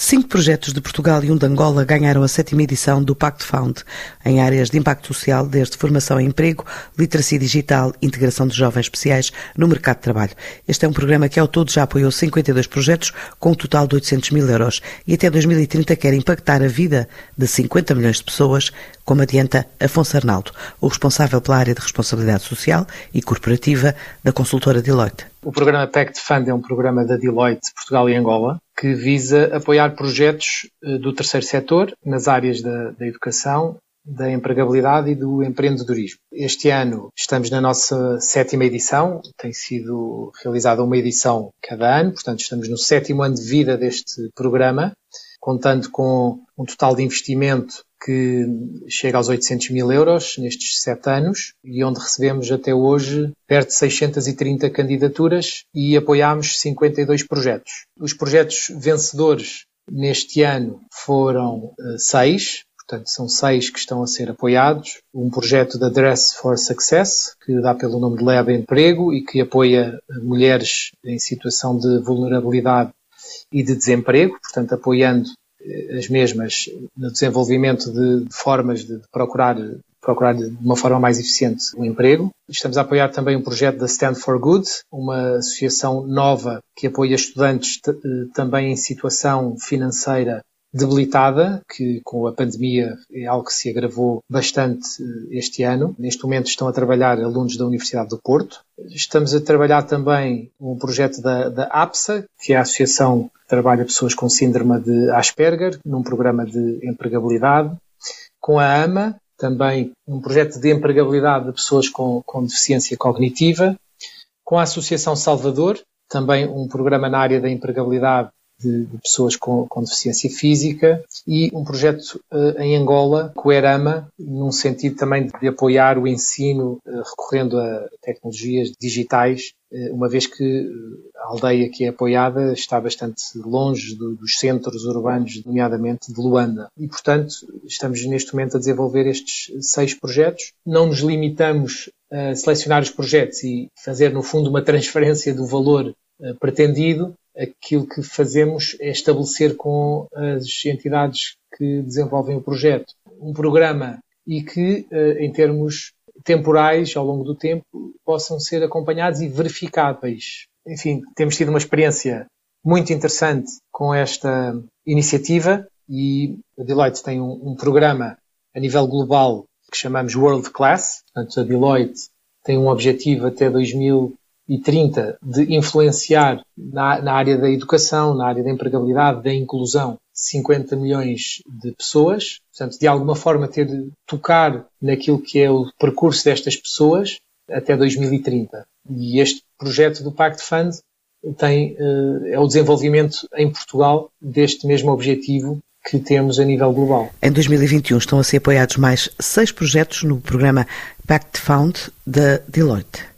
Cinco projetos de Portugal e um de Angola ganharam a sétima edição do Pacto Found, em áreas de impacto social, desde formação em emprego, literacia digital integração de jovens especiais no mercado de trabalho. Este é um programa que ao todo já apoiou 52 projetos, com um total de 800 mil euros, e até 2030 quer impactar a vida de 50 milhões de pessoas, como adianta Afonso Arnaldo, o responsável pela área de responsabilidade social e corporativa da consultora Deloitte. O programa Pact Fund é um programa da Deloitte Portugal e Angola que visa apoiar projetos eh, do terceiro setor nas áreas da, da educação, da empregabilidade e do empreendedorismo. Este ano estamos na nossa sétima edição, tem sido realizada uma edição cada ano, portanto estamos no sétimo ano de vida deste programa, contando com um total de investimento que chega aos 800 mil euros nestes sete anos e onde recebemos até hoje perto de 630 candidaturas e apoiámos 52 projetos. Os projetos vencedores neste ano foram uh, seis, portanto são seis que estão a ser apoiados. Um projeto da Dress for Success, que dá pelo nome de Leva Emprego e que apoia mulheres em situação de vulnerabilidade e de desemprego, portanto apoiando as mesmas no desenvolvimento de formas de procurar procurar de uma forma mais eficiente o emprego. Estamos a apoiar também um projeto da Stand for Good, uma associação nova que apoia estudantes eh, também em situação financeira debilitada, que com a pandemia é algo que se agravou bastante eh, este ano. Neste momento estão a trabalhar alunos da Universidade do Porto. Estamos a trabalhar também um projeto da, da APSA, que é a Associação que trabalha pessoas com síndrome de Asperger, num programa de empregabilidade. Com a AMA, também um projeto de empregabilidade de pessoas com, com deficiência cognitiva. Com a Associação Salvador, também um programa na área da empregabilidade de, de pessoas com, com, deficiência física e um projeto uh, em Angola, Coerama, num sentido também de apoiar o ensino uh, recorrendo a tecnologias digitais, uh, uma vez que a aldeia que é apoiada está bastante longe do, dos centros urbanos, nomeadamente de Luanda. E, portanto, estamos neste momento a desenvolver estes seis projetos. Não nos limitamos a selecionar os projetos e fazer, no fundo, uma transferência do valor pretendido, aquilo que fazemos é estabelecer com as entidades que desenvolvem o projeto um programa e que, eh, em termos temporais, ao longo do tempo, possam ser acompanhados e verificáveis. Enfim, temos tido uma experiência muito interessante com esta iniciativa e a Deloitte tem um, um programa a nível global que chamamos World Class. Portanto, a Deloitte tem um objetivo até 2000 e 30 de influenciar na, na, área da educação, na área da empregabilidade, da inclusão, 50 milhões de pessoas. Portanto, de alguma forma ter tocar naquilo que é o percurso destas pessoas até 2030. E este projeto do Pact Fund tem, eh, é o desenvolvimento em Portugal deste mesmo objetivo que temos a nível global. Em 2021 estão a ser apoiados mais seis projetos no programa Pact Fund da Deloitte.